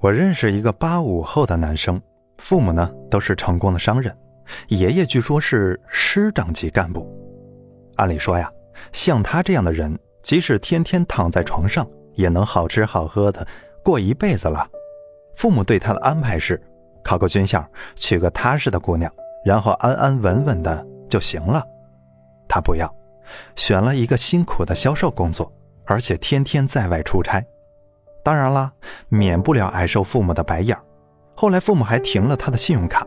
我认识一个八五后的男生，父母呢都是成功的商人，爷爷据说是师长级干部。按理说呀，像他这样的人，即使天天躺在床上，也能好吃好喝的过一辈子了。父母对他的安排是，考个军校，娶个踏实的姑娘，然后安安稳稳的就行了。他不要，选了一个辛苦的销售工作，而且天天在外出差。当然啦，免不了挨受父母的白眼儿后来父母还停了他的信用卡，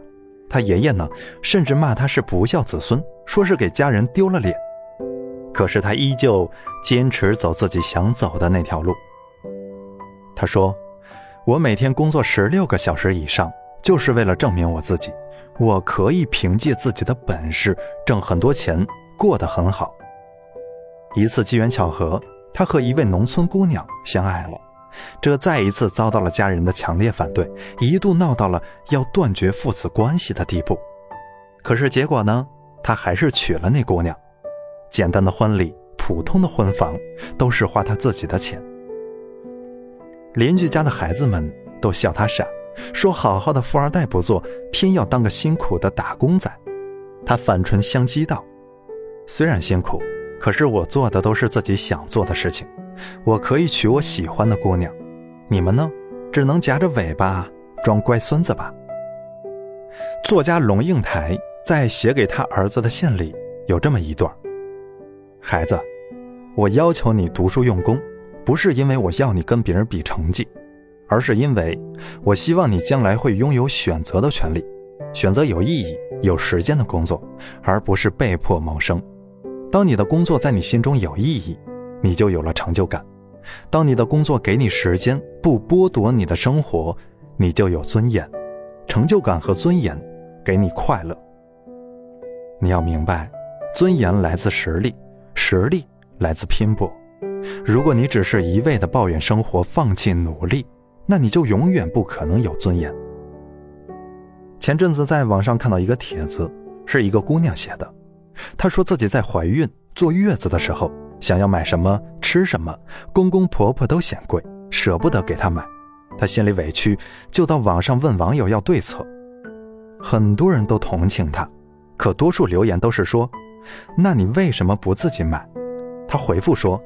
他爷爷呢，甚至骂他是不孝子孙，说是给家人丢了脸。可是他依旧坚持走自己想走的那条路。他说：“我每天工作十六个小时以上，就是为了证明我自己，我可以凭借自己的本事挣很多钱，过得很好。”一次机缘巧合，他和一位农村姑娘相爱了。这再一次遭到了家人的强烈反对，一度闹到了要断绝父子关系的地步。可是结果呢？他还是娶了那姑娘。简单的婚礼，普通的婚房，都是花他自己的钱。邻居家的孩子们都笑他傻，说好好的富二代不做，偏要当个辛苦的打工仔。他反唇相讥道：“虽然辛苦，可是我做的都是自己想做的事情。”我可以娶我喜欢的姑娘，你们呢？只能夹着尾巴装乖孙子吧。作家龙应台在写给他儿子的信里有这么一段：孩子，我要求你读书用功，不是因为我要你跟别人比成绩，而是因为我希望你将来会拥有选择的权利，选择有意义、有时间的工作，而不是被迫谋生。当你的工作在你心中有意义。你就有了成就感。当你的工作给你时间，不剥夺你的生活，你就有尊严。成就感和尊严给你快乐。你要明白，尊严来自实力，实力来自拼搏。如果你只是一味的抱怨生活，放弃努力，那你就永远不可能有尊严。前阵子在网上看到一个帖子，是一个姑娘写的，她说自己在怀孕坐月子的时候。想要买什么吃什么，公公婆婆都嫌贵，舍不得给她买，她心里委屈，就到网上问网友要对策。很多人都同情她，可多数留言都是说：“那你为什么不自己买？”她回复说：“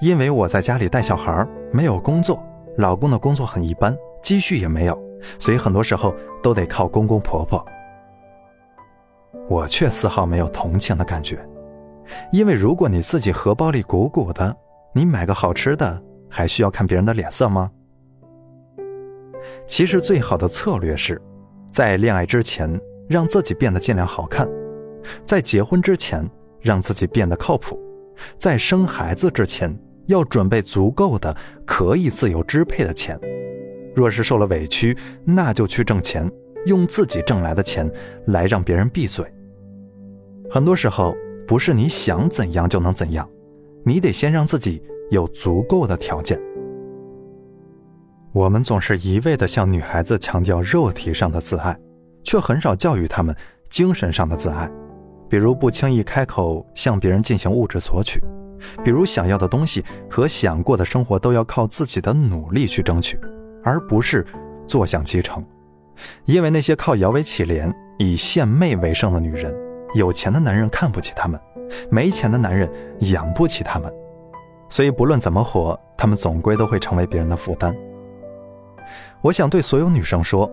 因为我在家里带小孩，没有工作，老公的工作很一般，积蓄也没有，所以很多时候都得靠公公婆婆。”我却丝毫没有同情的感觉。因为如果你自己荷包里鼓鼓的，你买个好吃的还需要看别人的脸色吗？其实最好的策略是，在恋爱之前让自己变得尽量好看，在结婚之前让自己变得靠谱，在生孩子之前要准备足够的可以自由支配的钱。若是受了委屈，那就去挣钱，用自己挣来的钱来让别人闭嘴。很多时候。不是你想怎样就能怎样，你得先让自己有足够的条件。我们总是一味的向女孩子强调肉体上的自爱，却很少教育她们精神上的自爱。比如不轻易开口向别人进行物质索取，比如想要的东西和想过的生活都要靠自己的努力去争取，而不是坐享其成。因为那些靠摇尾乞怜、以献媚为生的女人。有钱的男人看不起他们，没钱的男人养不起他们，所以不论怎么活，他们总归都会成为别人的负担。我想对所有女生说：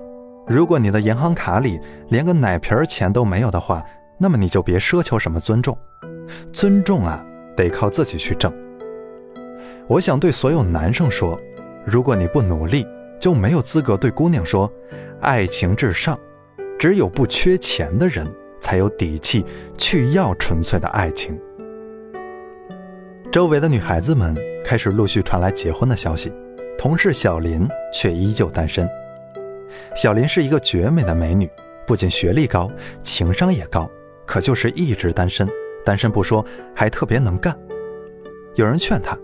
如果你的银行卡里连个奶瓶钱都没有的话，那么你就别奢求什么尊重。尊重啊，得靠自己去挣。我想对所有男生说：如果你不努力，就没有资格对姑娘说爱情至上。只有不缺钱的人。才有底气去要纯粹的爱情。周围的女孩子们开始陆续传来结婚的消息，同事小林却依旧单身。小林是一个绝美的美女，不仅学历高，情商也高，可就是一直单身。单身不说，还特别能干。有人劝她，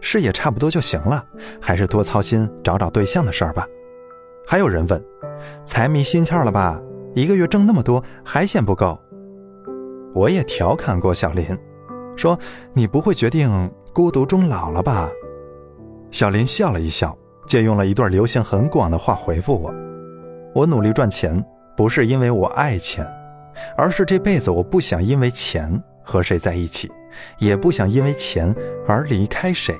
事业差不多就行了，还是多操心找找对象的事儿吧。还有人问，财迷心窍了吧？一个月挣那么多还嫌不够，我也调侃过小林，说你不会决定孤独终老了吧？小林笑了一笑，借用了一段流行很广的话回复我：“我努力赚钱，不是因为我爱钱，而是这辈子我不想因为钱和谁在一起，也不想因为钱而离开谁。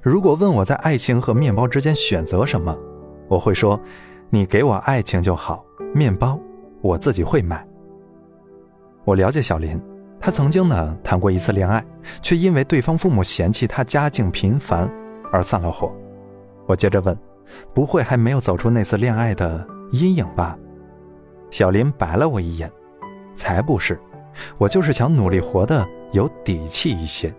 如果问我在爱情和面包之间选择什么，我会说：你给我爱情就好，面包我自己会买。”我了解小林。他曾经呢谈过一次恋爱，却因为对方父母嫌弃他家境贫寒而散了伙。我接着问：“不会还没有走出那次恋爱的阴影吧？”小林白了我一眼：“才不是，我就是想努力活得有底气一些，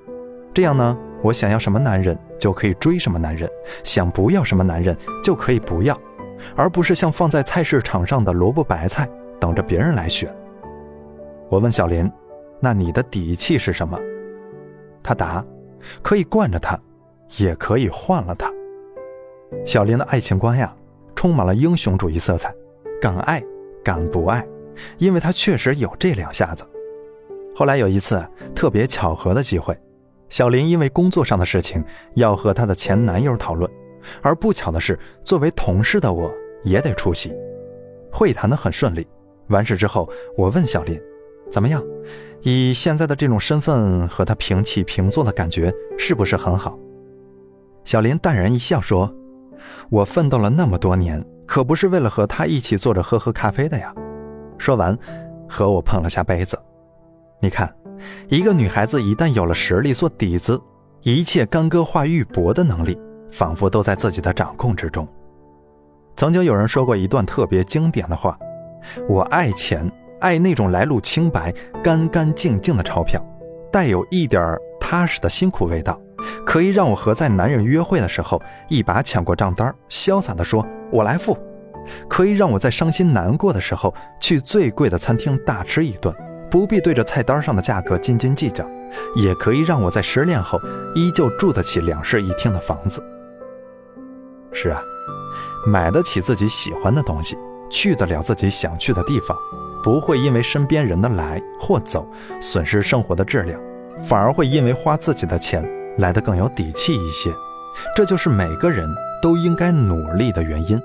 这样呢，我想要什么男人就可以追什么男人，想不要什么男人就可以不要，而不是像放在菜市场上的萝卜白菜，等着别人来选。”我问小林。那你的底气是什么？他答：可以惯着他，也可以换了他。小林的爱情观呀，充满了英雄主义色彩，敢爱敢不爱，因为他确实有这两下子。后来有一次特别巧合的机会，小林因为工作上的事情要和她的前男友讨论，而不巧的是，作为同事的我也得出席。会谈的很顺利，完事之后，我问小林：怎么样？以现在的这种身份和他平起平坐的感觉是不是很好？小林淡然一笑说：“我奋斗了那么多年，可不是为了和他一起坐着喝喝咖啡的呀。”说完，和我碰了下杯子。你看，一个女孩子一旦有了实力做底子，一切干戈化玉帛的能力，仿佛都在自己的掌控之中。曾经有人说过一段特别经典的话：“我爱钱。”爱那种来路清白、干干净净的钞票，带有一点踏实的辛苦味道，可以让我和在男人约会的时候一把抢过账单，潇洒地说：“我来付。”可以让我在伤心难过的时候去最贵的餐厅大吃一顿，不必对着菜单上的价格斤斤计较；也可以让我在失恋后依旧住得起两室一厅的房子。是啊，买得起自己喜欢的东西，去得了自己想去的地方。不会因为身边人的来或走损失生活的质量，反而会因为花自己的钱来得更有底气一些。这就是每个人都应该努力的原因。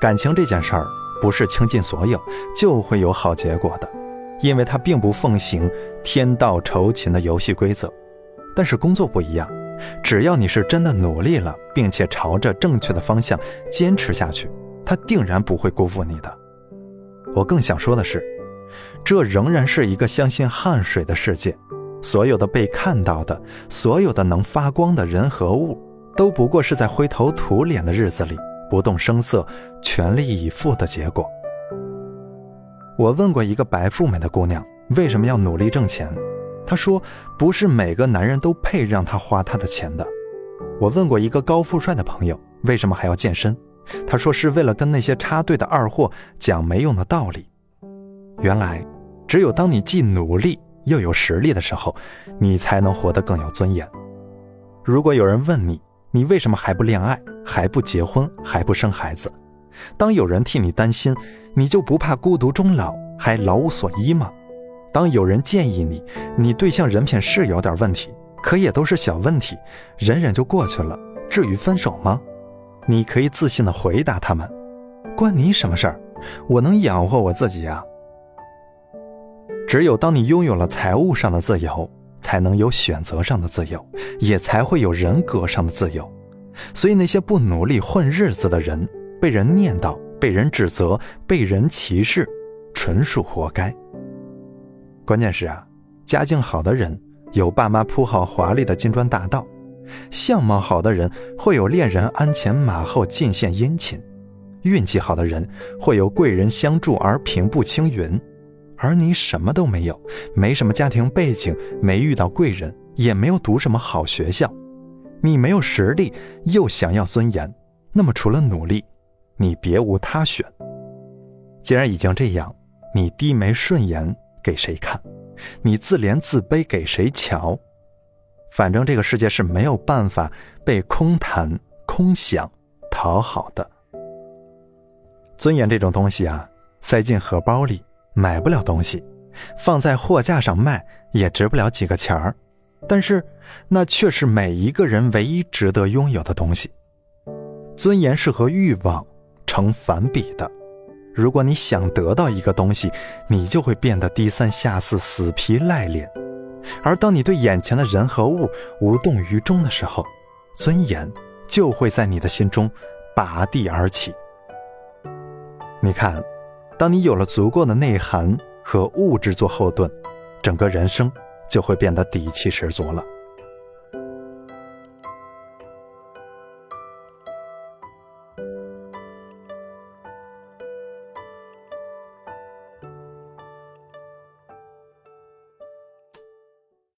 感情这件事儿不是倾尽所有就会有好结果的，因为它并不奉行天道酬勤的游戏规则。但是工作不一样，只要你是真的努力了，并且朝着正确的方向坚持下去，他定然不会辜负你的。我更想说的是，这仍然是一个相信汗水的世界。所有的被看到的，所有的能发光的人和物，都不过是在灰头土脸的日子里不动声色、全力以赴的结果。我问过一个白富美的姑娘，为什么要努力挣钱？她说：“不是每个男人都配让她花她的钱的。”我问过一个高富帅的朋友，为什么还要健身？他说：“是为了跟那些插队的二货讲没用的道理。原来，只有当你既努力又有实力的时候，你才能活得更有尊严。如果有人问你，你为什么还不恋爱、还不结婚、还不生孩子？当有人替你担心，你就不怕孤独终老，还老无所依吗？当有人建议你，你对象人品是有点问题，可也都是小问题，忍忍就过去了，至于分手吗？”你可以自信的回答他们：“关你什么事儿？我能养活我自己呀。”只有当你拥有了财务上的自由，才能有选择上的自由，也才会有人格上的自由。所以那些不努力混日子的人，被人念叨、被人指责、被人歧视，纯属活该。关键是啊，家境好的人有爸妈铺好华丽的金砖大道。相貌好的人会有恋人鞍前马后进献殷勤，运气好的人会有贵人相助而平步青云，而你什么都没有，没什么家庭背景，没遇到贵人，也没有读什么好学校，你没有实力，又想要尊严，那么除了努力，你别无他选。既然已经这样，你低眉顺眼给谁看？你自怜自卑给谁瞧？反正这个世界是没有办法被空谈、空想、讨好的。尊严这种东西啊，塞进荷包里买不了东西，放在货架上卖也值不了几个钱儿。但是，那却是每一个人唯一值得拥有的东西。尊严是和欲望成反比的。如果你想得到一个东西，你就会变得低三下四、死皮赖脸；而当你对眼前的人和物无动于衷的时候，尊严就会在你的心中拔地而起。你看，当你有了足够的内涵和物质做后盾，整个人生就会变得底气十足了。